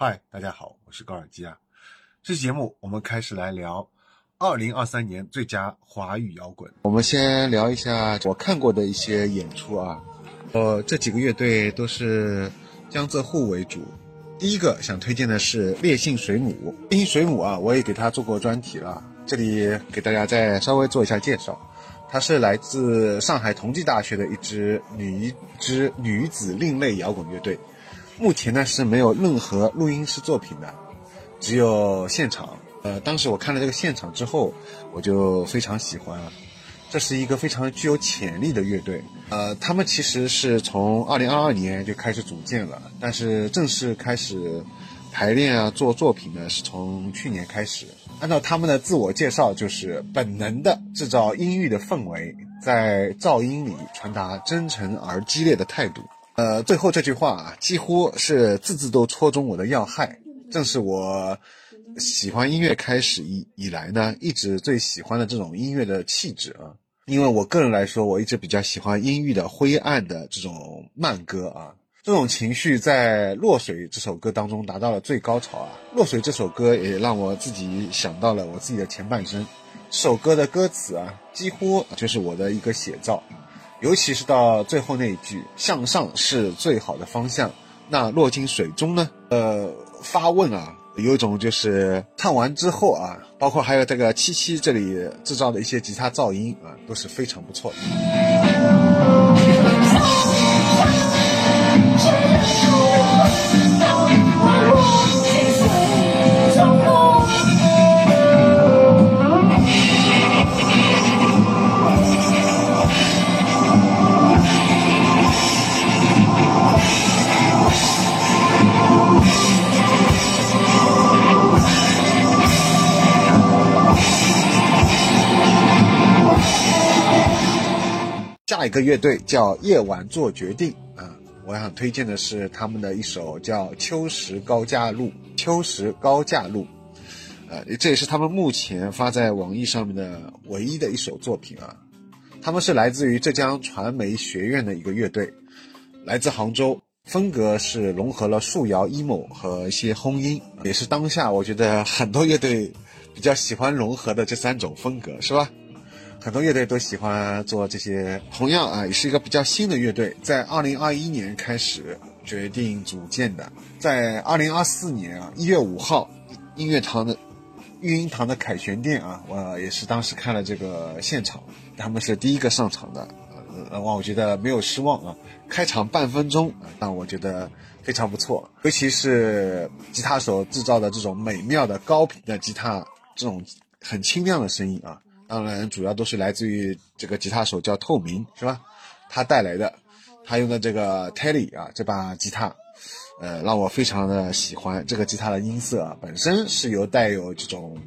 嗨，大家好，我是高尔基啊。这期节目我们开始来聊二零二三年最佳华语摇滚。我们先聊一下我看过的一些演出啊。呃，这几个乐队都是江浙沪为主。第一个想推荐的是烈性水母。烈性水母啊，我也给他做过专题了，这里给大家再稍微做一下介绍。它是来自上海同济大学的一支女一支女子另类摇滚乐队。目前呢是没有任何录音室作品的，只有现场。呃，当时我看了这个现场之后，我就非常喜欢。这是一个非常具有潜力的乐队。呃，他们其实是从二零二二年就开始组建了，但是正式开始排练啊做作品呢是从去年开始。按照他们的自我介绍，就是本能的制造阴郁的氛围，在噪音里传达真诚而激烈的态度。呃，最后这句话啊，几乎是字字都戳中我的要害。正是我喜欢音乐开始以以来呢，一直最喜欢的这种音乐的气质啊。因为我个人来说，我一直比较喜欢阴郁的、灰暗的这种慢歌啊。这种情绪在《落水》这首歌当中达到了最高潮啊。《落水》这首歌也让我自己想到了我自己的前半生。这首歌的歌词啊，几乎就是我的一个写照。尤其是到最后那一句“向上是最好的方向”，那落进水中呢？呃，发问啊，有一种就是唱完之后啊，包括还有这个七七这里制造的一些吉他噪音啊，都是非常不错的。下一个乐队叫夜晚做决定啊，我想推荐的是他们的一首叫《秋实高架路》。秋实高架路，呃，这也是他们目前发在网易上面的唯一的一首作品啊。他们是来自于浙江传媒学院的一个乐队，来自杭州，风格是融合了树摇、emo 和一些轰音，也是当下我觉得很多乐队比较喜欢融合的这三种风格，是吧？很多乐队都喜欢做这些，同样啊，也是一个比较新的乐队，在二零二一年开始决定组建的，在二零二四年啊一月五号，音乐堂的育婴堂的凯旋殿啊，我也是当时看了这个现场，他们是第一个上场的，呃，我觉得没有失望啊，开场半分钟，让我觉得非常不错，尤其是吉他手制造的这种美妙的高频的吉他，这种很清亮的声音啊。当然，主要都是来自于这个吉他手叫透明，是吧？他带来的，他用的这个 Telly 啊，这把吉他，呃，让我非常的喜欢。这个吉他的音色啊本身是有带有这种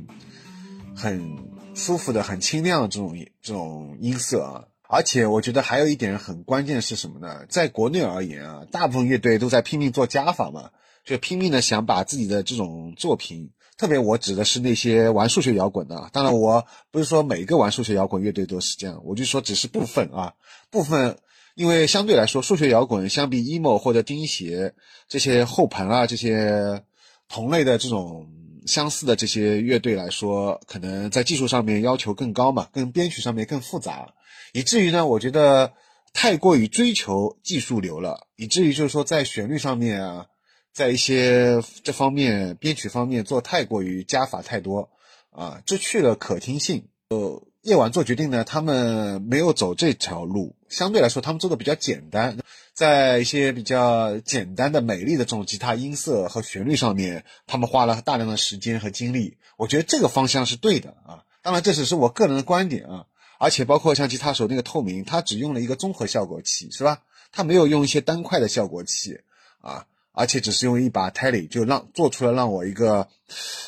很舒服的、很清亮的这种这种音色啊。而且我觉得还有一点很关键是什么呢？在国内而言啊，大部分乐队都在拼命做加法嘛，就拼命的想把自己的这种作品。特别我指的是那些玩数学摇滚的，当然我不是说每一个玩数学摇滚乐队都是这样，我就说只是部分啊，部分，因为相对来说，数学摇滚相比 emo 或者钉鞋这些后朋啊这些同类的这种相似的这些乐队来说，可能在技术上面要求更高嘛，跟编曲上面更复杂，以至于呢，我觉得太过于追求技术流了，以至于就是说在旋律上面啊。在一些这方面编曲方面做太过于加法太多啊，失去了可听性。呃，夜晚做决定呢，他们没有走这条路，相对来说他们做的比较简单，在一些比较简单的美丽的这种吉他音色和旋律上面，他们花了大量的时间和精力。我觉得这个方向是对的啊，当然这只是我个人的观点啊。而且包括像吉他手那个透明，他只用了一个综合效果器，是吧？他没有用一些单块的效果器啊。而且只是用一把 Telly 就让做出了让我一个，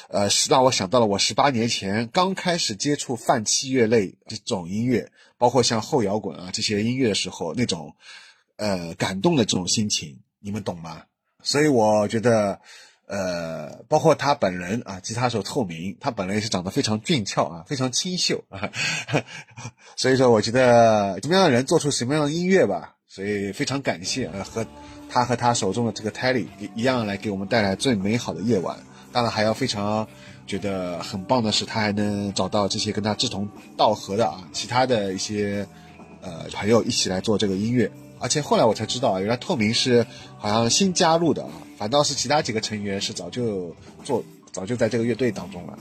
呃，是让我想到了我十八年前刚开始接触泛器乐类这种音乐，包括像后摇滚啊这些音乐的时候那种，呃，感动的这种心情，你们懂吗？所以我觉得，呃，包括他本人啊，吉他手透明，他本人也是长得非常俊俏啊，非常清秀啊，所以说我觉得什么样的人做出什么样的音乐吧，所以非常感谢呃和。他和他手中的这个 Telly 一样来给我们带来最美好的夜晚。当然还要非常觉得很棒的是，他还能找到这些跟他志同道合的啊，其他的一些呃朋友一起来做这个音乐。而且后来我才知道，原来透明是好像新加入的啊，反倒是其他几个成员是早就做早就在这个乐队当中了。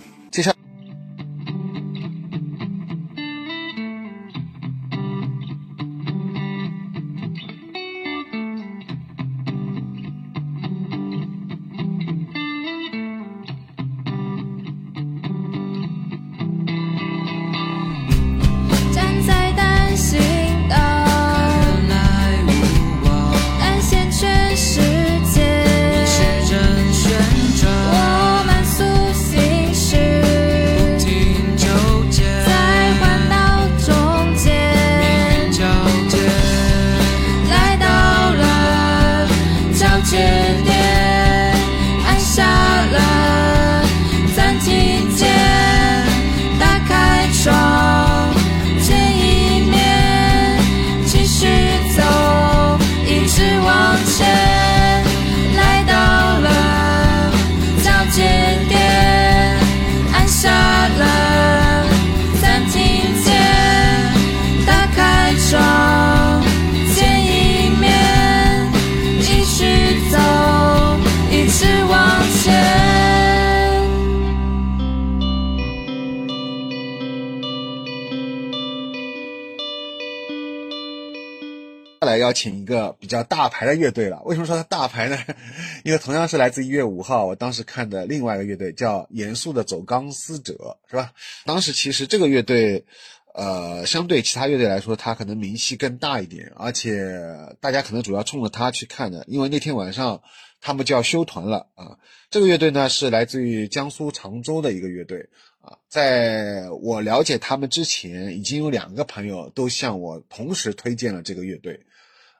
请一个比较大牌的乐队了。为什么说它大牌呢？因为同样是来自一月五号，我当时看的另外一个乐队叫严肃的走钢丝者，是吧？当时其实这个乐队，呃，相对其他乐队来说，它可能名气更大一点，而且大家可能主要冲着他去看的，因为那天晚上他们就要休团了啊。这个乐队呢是来自于江苏常州的一个乐队啊，在我了解他们之前，已经有两个朋友都向我同时推荐了这个乐队。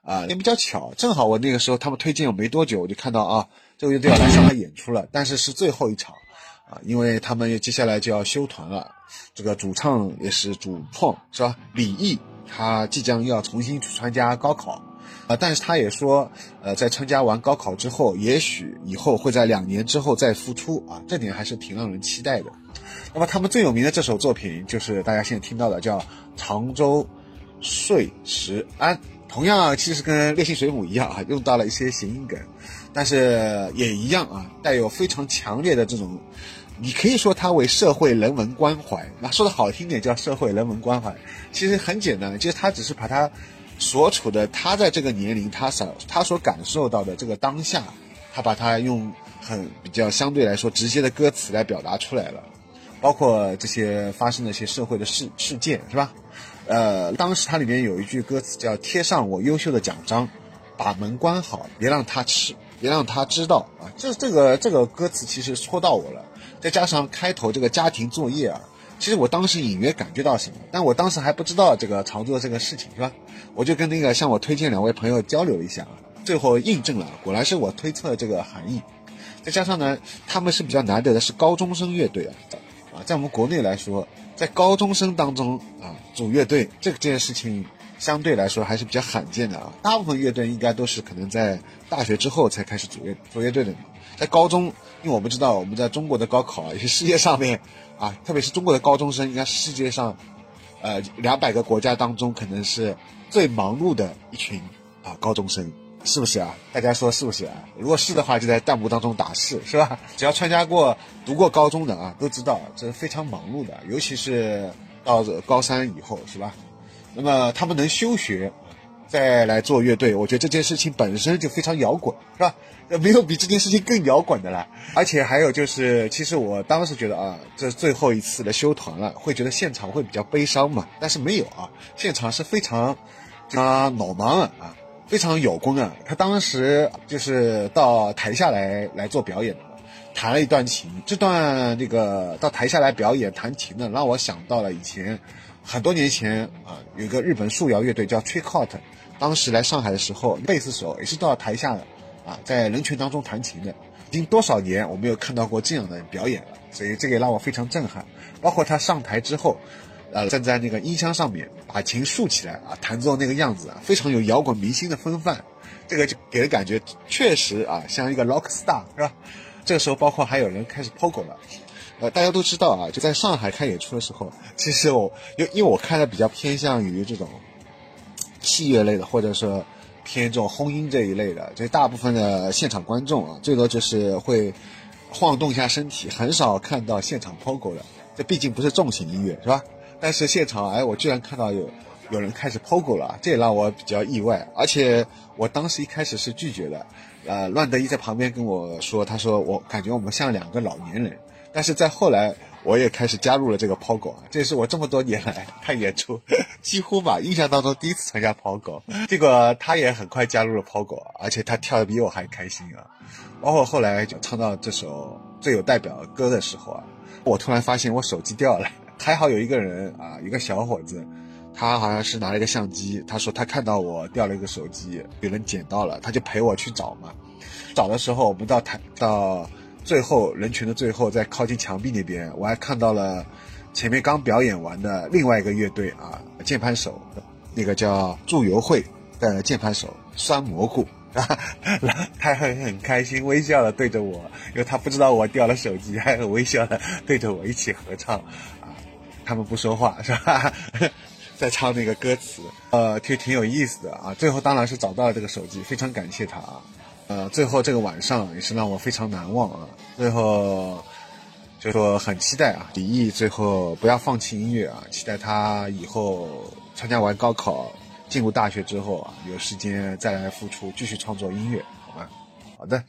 啊，也比较巧，正好我那个时候他们推荐我没多久，我就看到啊，这个乐队要来上海演出了，但是是最后一场，啊，因为他们接下来就要休团了。这个主唱也是主创是吧？李毅他即将要重新去参加高考，啊，但是他也说，呃，在参加完高考之后，也许以后会在两年之后再复出啊，这点还是挺让人期待的。那么他们最有名的这首作品就是大家现在听到的，叫《常州睡石庵》。同样，其实跟烈性水母一样啊，用到了一些谐音梗，但是也一样啊，带有非常强烈的这种，你可以说它为社会人文关怀，那说的好听点叫社会人文关怀，其实很简单，其实他只是把他所处的他在这个年龄他所他所感受到的这个当下，他把它用很比较相对来说直接的歌词来表达出来了，包括这些发生的一些社会的事事件，是吧？呃，当时它里面有一句歌词叫“贴上我优秀的奖章，把门关好，别让他吃，别让他知道啊。”这这个这个歌词其实戳到我了，再加上开头这个家庭作业啊，其实我当时隐约感觉到什么，但我当时还不知道这个常做这个事情是吧？我就跟那个向我推荐两位朋友交流一下啊，最后印证了，果然是我推测这个含义。再加上呢，他们是比较难得的是高中生乐队啊，啊，在我们国内来说。在高中生当中啊，组乐队这个这件事情相对来说还是比较罕见的啊。大部分乐队应该都是可能在大学之后才开始组乐组乐队的。在高中，因为我们知道我们在中国的高考也是世界上面啊，特别是中国的高中生，应该是世界上呃两百个国家当中可能是最忙碌的一群啊高中生。是不是啊？大家说是不是啊？如果是的话，就在弹幕当中打是，是吧？只要参加过、读过高中的啊，都知道这是非常忙碌的，尤其是到高三以后，是吧？那么他们能休学，再来做乐队，我觉得这件事情本身就非常摇滚，是吧？没有比这件事情更摇滚的了。而且还有就是，其实我当时觉得啊，这最后一次的休团了，会觉得现场会比较悲伤嘛？但是没有啊，现场是非常啊脑盲啊啊！非常有功啊！他当时就是到台下来来做表演的，弹了一段琴。这段那个到台下来表演弹琴的，让我想到了以前很多年前啊，有个日本树摇乐队叫 trickot 当时来上海的时候，贝斯手也是到台下的啊，在人群当中弹琴的。已经多少年我没有看到过这样的表演了，所以这个也让我非常震撼。包括他上台之后。呃，站在那个音箱上面，把琴竖起来啊，弹奏那个样子啊，非常有摇滚明星的风范。这个就给人感觉确实啊，像一个 rock star 是吧？这个时候，包括还有人开始 pogo 了。呃，大家都知道啊，就在上海开演出的时候，其实我因因为我看的比较偏向于这种器乐类的，或者说偏这种轰音这一类的，就大部分的现场观众啊，最多就是会晃动一下身体，很少看到现场 pogo 的。这毕竟不是重型音乐，是吧？但是现场，哎，我居然看到有有人开始 pogo 了，这也让我比较意外。而且我当时一开始是拒绝的，呃，乱德一在旁边跟我说，他说我感觉我们像两个老年人。但是在后来，我也开始加入了这个抛狗啊，这是我这么多年来看演出 几乎吧印象当中第一次参加抛狗。结果他也很快加入了抛狗，而且他跳的比我还开心啊。包括后来就唱到这首最有代表的歌的时候啊，我突然发现我手机掉了，还好有一个人啊，一个小伙子，他好像是拿了一个相机，他说他看到我掉了一个手机，有人捡到了，他就陪我去找嘛。找的时候，我们到台到。最后人群的最后，在靠近墙壁那边，我还看到了前面刚表演完的另外一个乐队啊，键盘手，那个叫祝由会的键盘手酸蘑菇啊，他很很开心，微笑的对着我，因为他不知道我掉了手机，还很微笑的对着我一起合唱，他们不说话 是吧，在唱那个歌词，呃，挺挺有意思的啊，最后当然是找到了这个手机，非常感谢他啊。呃，最后这个晚上也是让我非常难忘啊！最后就说很期待啊，李毅最后不要放弃音乐啊，期待他以后参加完高考，进入大学之后啊，有时间再来复出，继续创作音乐，好吗？好的。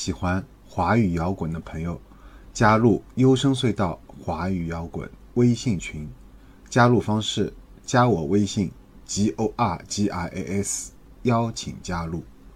喜欢华语摇滚的朋友，加入优声隧道华语摇滚微信群。加入方式：加我微信 g o r g i a s，邀请加入。